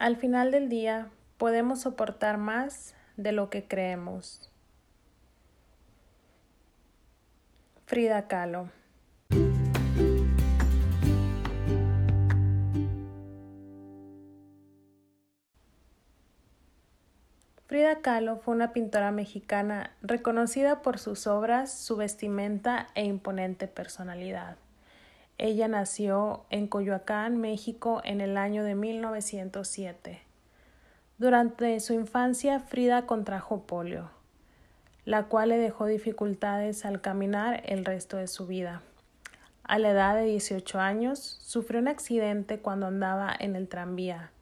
Al final del día, podemos soportar más de lo que creemos. Frida Kahlo Frida Kahlo fue una pintora mexicana reconocida por sus obras, su vestimenta e imponente personalidad. Ella nació en Coyoacán, México, en el año de 1907. Durante su infancia, Frida contrajo polio, la cual le dejó dificultades al caminar el resto de su vida. A la edad de 18 años, sufrió un accidente cuando andaba en el tranvía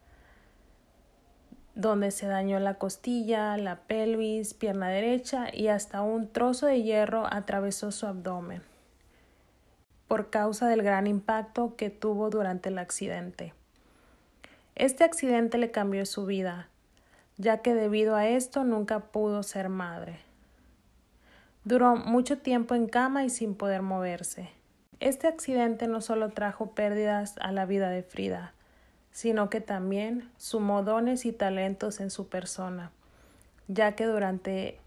donde se dañó la costilla, la pelvis, pierna derecha y hasta un trozo de hierro atravesó su abdomen por causa del gran impacto que tuvo durante el accidente. Este accidente le cambió su vida, ya que debido a esto nunca pudo ser madre. Duró mucho tiempo en cama y sin poder moverse. Este accidente no solo trajo pérdidas a la vida de Frida, sino que también sumó dones y talentos en su persona, ya que durante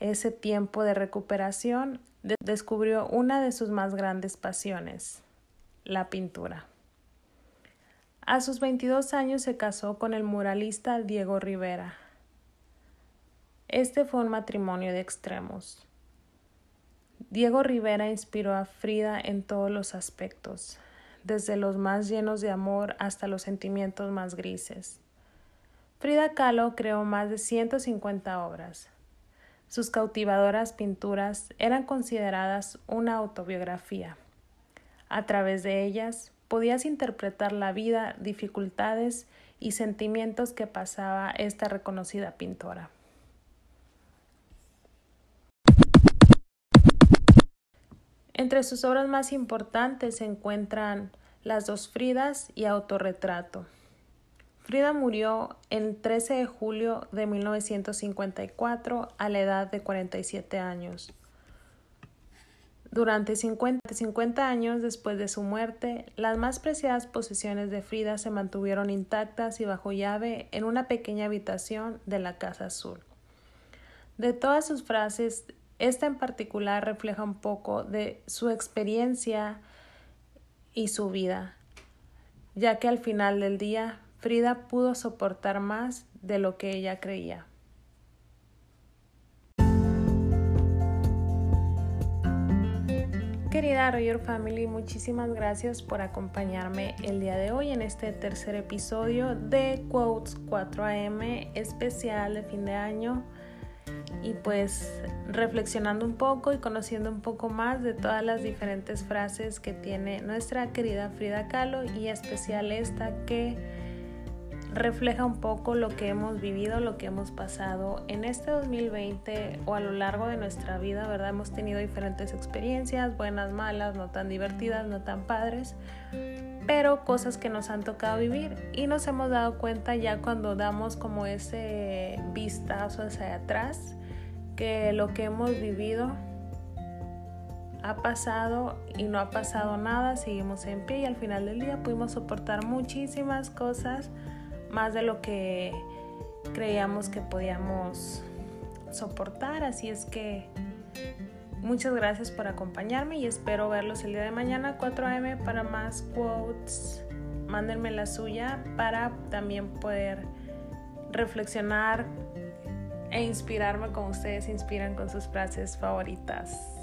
ese tiempo de recuperación descubrió una de sus más grandes pasiones, la pintura. A sus 22 años se casó con el muralista Diego Rivera. Este fue un matrimonio de extremos. Diego Rivera inspiró a Frida en todos los aspectos, desde los más llenos de amor hasta los sentimientos más grises. Frida Kahlo creó más de 150 obras. Sus cautivadoras pinturas eran consideradas una autobiografía. A través de ellas podías interpretar la vida, dificultades y sentimientos que pasaba esta reconocida pintora. Entre sus obras más importantes se encuentran Las dos Fridas y Autorretrato. Frida murió el 13 de julio de 1954 a la edad de 47 años. Durante 50, 50 años después de su muerte, las más preciadas posesiones de Frida se mantuvieron intactas y bajo llave en una pequeña habitación de la Casa Azul. De todas sus frases esta en particular refleja un poco de su experiencia y su vida, ya que al final del día Frida pudo soportar más de lo que ella creía. Querida Roger Family, muchísimas gracias por acompañarme el día de hoy en este tercer episodio de Quotes 4am especial de fin de año y pues reflexionando un poco y conociendo un poco más de todas las diferentes frases que tiene nuestra querida Frida Kahlo y especial esta que refleja un poco lo que hemos vivido, lo que hemos pasado en este 2020 o a lo largo de nuestra vida, ¿verdad? Hemos tenido diferentes experiencias, buenas, malas, no tan divertidas, no tan padres, pero cosas que nos han tocado vivir y nos hemos dado cuenta ya cuando damos como ese vistazo hacia atrás que lo que hemos vivido ha pasado y no ha pasado nada, seguimos en pie y al final del día pudimos soportar muchísimas cosas, más de lo que creíamos que podíamos soportar, así es que muchas gracias por acompañarme y espero verlos el día de mañana 4 am para más quotes. Mándenme la suya para también poder reflexionar e inspirarme como ustedes inspiran con sus frases favoritas.